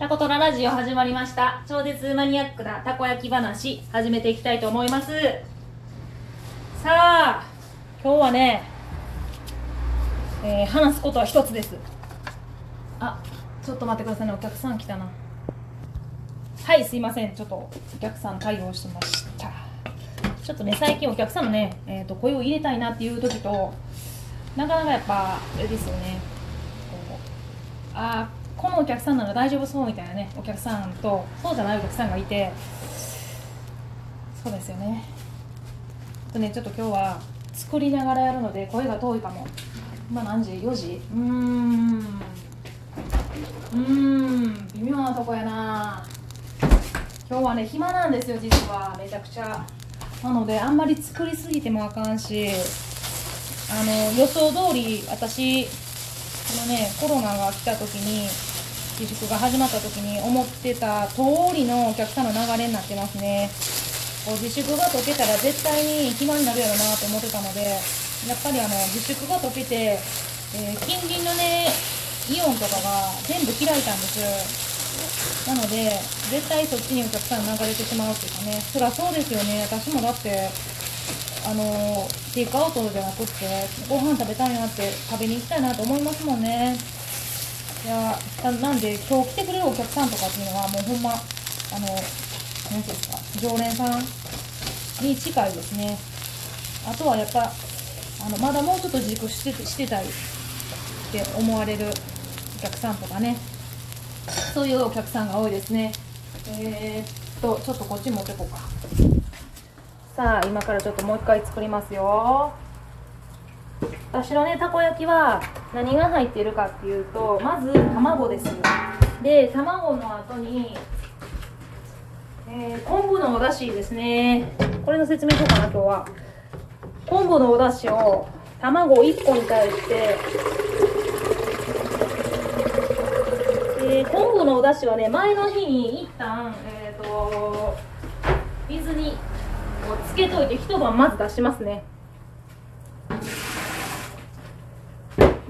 タコトララジオ始まりました。超絶マニアックなたこ焼き話始めていきたいと思います。さあ今日はね、えー話すことは一つです。あちょっと待ってくださいね。お客さん来たな。はいすいません。ちょっとお客さん対応してました。ちょっとね最近お客さんのね、えー、と声を入れたいなっていう時となかなかやっぱあれですよね。こうあーこのお客さんなら大丈夫そうみたいなねお客さんとそうじゃないお客さんがいてそうですよね。あとねちょっと今日は作りながらやるので声が遠いかも。今何時 ?4 時？うーん。うーん。微妙なとこやな。今日はね暇なんですよ実は。めちゃくちゃ。なのであんまり作りすぎてもあかんしあの予想通り私このねコロナが来た時に自粛が始まった時に思ってた通りのお客さんの流れになってますね。こう自粛が解けたら絶対に暇になるやろなと思ってたのでやっぱりあの自粛が解けて、えー近隣のねイオンとかが全部開いたんです。なので絶対そっちにお客さん流れてしまうっていうかね。そりゃそうですよね。私もだってあのテイクアウトじゃなくってご飯食べたいなって食べに行きたいなと思いますもんね。いやななんで今日来てくれるお客さんとかっていうのはもうほんまあの何ていうんですか常連さんに近いですね。あとはやっぱあのまだもうちょっと自粛してしてたいって思われるお客さんとかね。そういうお客さんが多いですね。えー、っとちょっとこっち持ってこうか。さあ今からちょっともう一回作りますよ。私のねたこ焼きは何が入っているかっていうとまず卵ですよ。で卵の後に、えー昆布のお出汁ですね。これの説明しようかな今日は。昆布のお出汁を卵1個に対してえー昆布のお出汁はね前の日に一旦えっ、と水にこうつけといて一晩まず出しますね。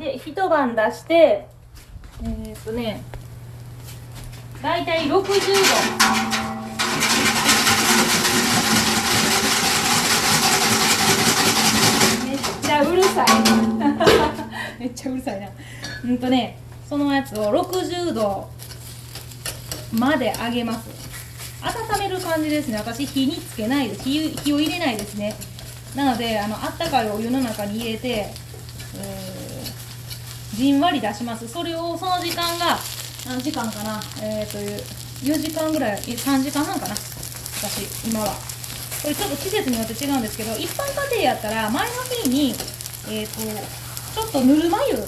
で一晩出してえーっとね大体60度。めっちゃうるさい。めっちゃうるさいな。うんとねそのやつを60度まで上げます。温める感じですね。私火につけないです。火火を入れないですね。なのであのあったかいお湯の中に入れて、えーじんわり出します。それをその時間が何時間かな？えー、という4時間ぐらい3時間半かな？私今は。これちょっと季節によって違うんですけど一般家庭やったら前の日にえっ、とちょっとぬるま湯に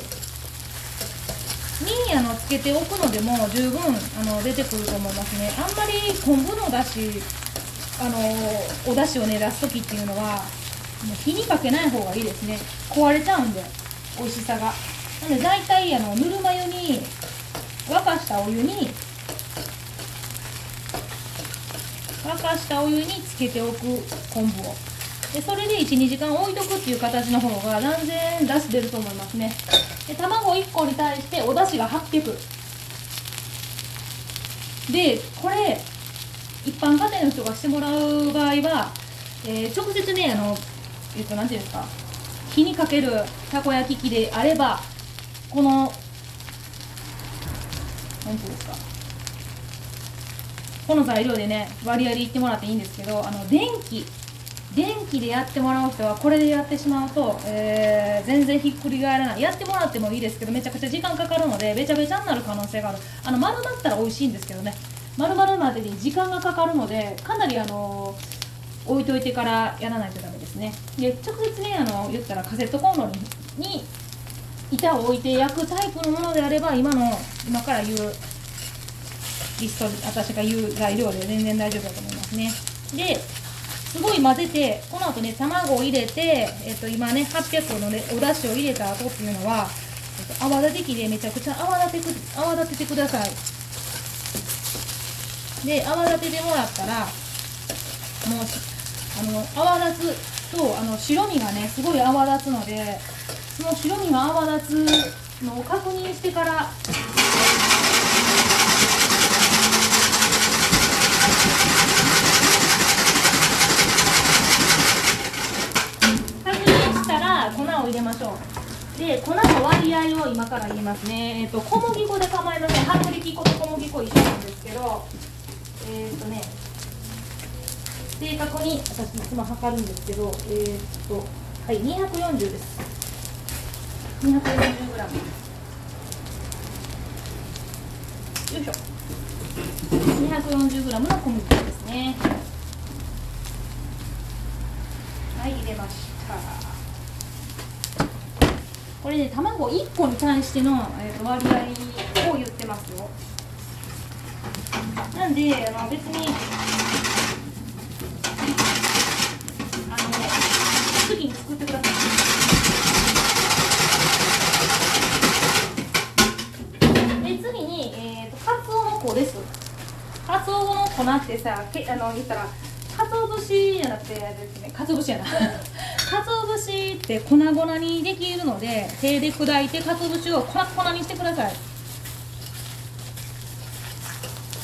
あのつけておくのでも十分あの出てくると思いますね。あんまり昆布のだしあのお出汁をね出す時っていうのはもう火にかけない方がいいですね。壊れちゃうんで美味しさが。なので大体あのぬるま湯に沸かしたお湯に沸かしたお湯につけておく昆布を。でそれで12時間置いとくっていう形の方が断然出汁出ると思いますね。で卵1個に対してお出汁が800でこれ一般家庭の人がしてもらう場合は、えー直接ねあのえっ、となんていうんですか火にかけるたこ焼き器であればこのなんていうんですか。この材料でね割合で言ってもらっていいんですけどあの電気。電気でやってもらう人はこれでやってしまうと、えー全然ひっくり返らない。やってもらってもいいですけどめちゃくちゃ時間かかるのでべちゃべちゃになる可能性がある。あの丸まったら美味しいんですけどね。丸々までに時間がかかるのでかなりあの置いといてからやらないとダメですね。で直接ねあの言ったらカセットコンロに板を置いて焼くタイプのものであれば今の今から言うリスト私が言う材料で全然大丈夫だと思いますね。ですごい混ぜてこの後ね卵を入れて、えっと今ね800個の、ね、お出汁を入れた後っていうのは、えっと泡立て器でめちゃくちゃ泡立てく泡立ててください。で泡立ててもらったらもうあの泡立つとあの白身がねすごい泡立つのでその白身が泡立つのを確認してから。入れましょう。で粉の割合を今から言いますね、えーと、と小麦粉で構いません。薄力粉と小麦粉一緒なんですけど。えっ、ー、とね正確に私いつも測るんですけど。えっ、ー、とはい240です。240g よいしょ 240g の小麦粉ですね。はい入れました。これね卵1個に対しての、えー、と割合を言ってますよ。なんであの別にあのね好きに作ってくださいで次に、えー、とカツオの粉ですカツオの粉ってさけあの言ったらかつお節じゃなくてですねかつお節やな。かつお節って粉々にできるので手で砕いてかつお節を粉々にしてください。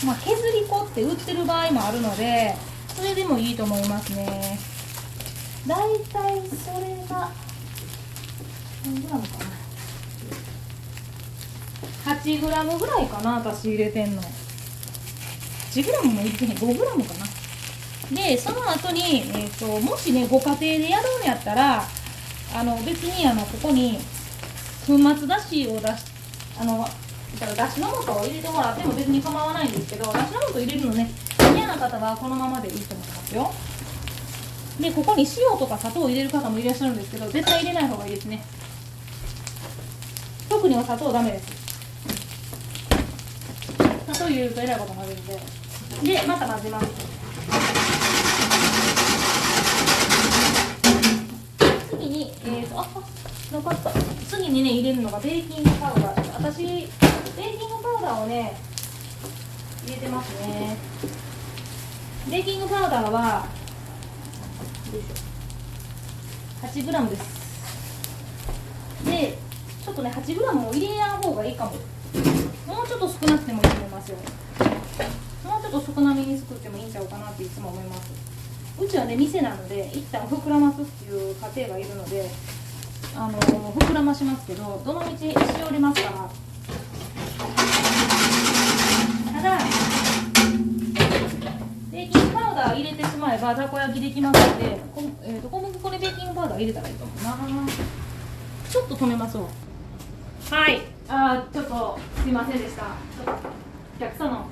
まあ削り粉って売ってる場合もあるのでそれでもいいと思いますね。だいたいそれが何グラムかな。8グラムぐらいかな私入れてんの1グラムも入れてへん5グラムかな。でその後に、えーと、もしねご家庭でやるんやったらあの別にあのここに粉末だしを出しあのだしの素を入れてもらっても別に構わないんですけどだしの素入れるのね嫌な方はこのままでいいと思いますよ。でここに塩とか砂糖を入れる方もいらっしゃるんですけど絶対入れない方がいいですね。特にお砂糖ダメです。砂糖入れるとえらいことになるんで。でまた混ぜます。次に、えーと、あなかった。次にね入れるのがベーキングパウダー。私ベーキングパウダーをね入れてますね。ベーキングパウダーは 8g です。でちょっとね 8g も入れやん方がいいかも。もうちょっと少なくてもますよ。もうちょっと少なめに作ってもいいんちゃうかなっていつも思います。うちはね店なので一旦膨らますっていう家庭がいるのであの膨らましますけどどの道しおりますからただベーキングパウダー入れてしまえばたこ焼きできますのでこ、えーと、小麦粉にベーキングパウダー入れたらいいと思うな。ちょっと止めますわはい。あちょっとすいませんでした。お客様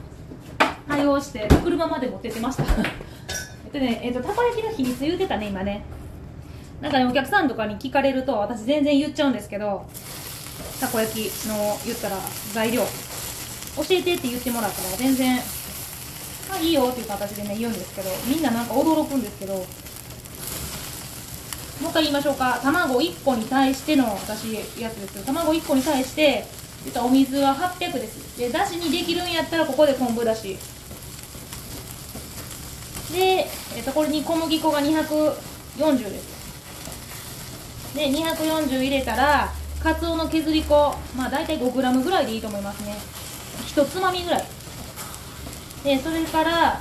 対応して車まで持ってってました。えっとねえっとたこ焼きの秘密言うてたね今ね。なんかねお客さんとかに聞かれると私全然言っちゃうんですけどたこ焼きの言ったら材料教えてって言ってもらったら全然「あいいよ」っていう形でね言うんですけどみんななんか驚くんですけどもう一回言いましょうか。卵1個に対しての私やつですけど卵1個に対してお水は800です。でだしにできるんやったらここで昆布だし。で、えっと、これに小麦粉が240です。で240入れたらかつおの削り粉まあ大体 5g ぐらいでいいと思いますね。1つまみぐらい。でそれから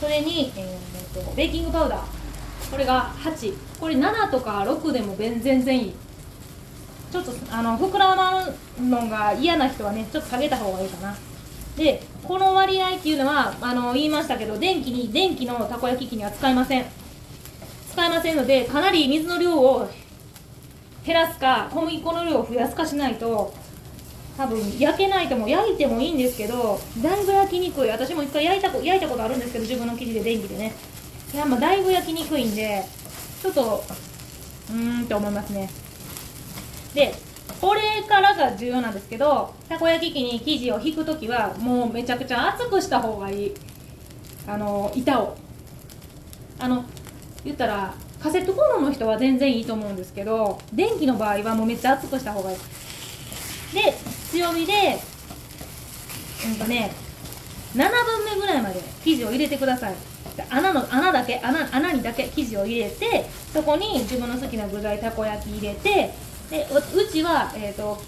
それに、えー、とベーキングパウダー。これが8これ7とか6でも全然いい。ちょっとあの膨らまるのが嫌な人はねちょっと下げた方がいいかな。でこの割合っていうのはあの言いましたけど電気に電気のたこ焼き器には使いません。使いませんのでかなり水の量を減らすか小麦粉の量を増やすかしないと多分焼けないとも焼いてもいいんですけどだいぶ焼きにくい。私も一回焼いた焼いたことあるんですけど自分の生地で電気でね。いやまあだいぶ焼きにくいんでちょっとうーんって思いますね。でこれからが重要なんですけどたこ焼き器に生地を引く時はもうめちゃくちゃ厚くした方がいい。あの板を。あの言ったらカセットコンロの人は全然いいと思うんですけど電気の場合はもうめっちゃ厚くした方がいい。で強火でうんとね7分目ぐらいまで生地を入れてください。穴の穴だけ穴穴にだけ生地を入れてそこに自分の好きな具材たこ焼き入れてでうちは、えーと、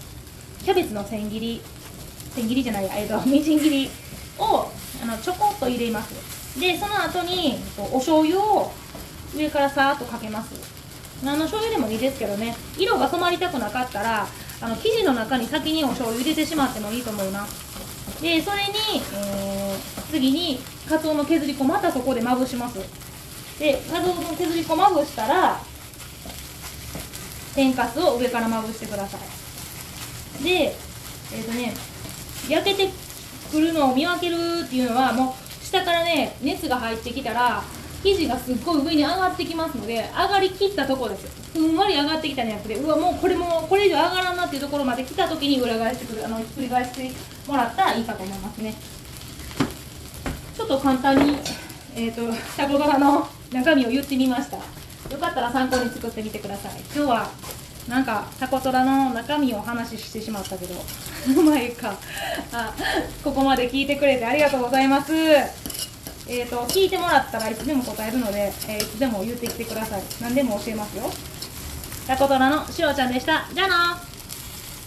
キャベツの千切り千切りじゃないえーと、みじん切りをあのちょこっと入れます。でその後にお醤油を上からさーっとかけます。何の醤油でもいいですけどね。色が染まりたくなかったらあの生地の中に先にお醤油入れてしまってもいいと思うな。でそれに、えー、次にかつおの削り粉またそこでまぶします。でかつおの削り粉まぶしたら天かすを上からまぶしてください。でえっ、ー、とね焼けてくるのを見分けるっていうのはもう下からね熱が入ってきたら生地がすっごい上に上がってきますので上がりきったところですふんわり上がってきたんじゃなくてうわもうこれもこれ以上上がらんなっていうところまで来た時に裏返してくるあのひっくり返してもらったらいいかと思いますね。ちょっと簡単にえっ、ー、とタコドラの中身を言ってみました。よかったら参考に作ってみてください。今日はなんかタコトラの中身をお話ししてしまったけどまあいいか。あここまで聞いてくれてありがとうございます。えーと、聞いてもらったらいつでも答えるので、えー、いつでも言ってきてください。何でも教えますよ。タコトラのしろちゃんでした。じゃあな。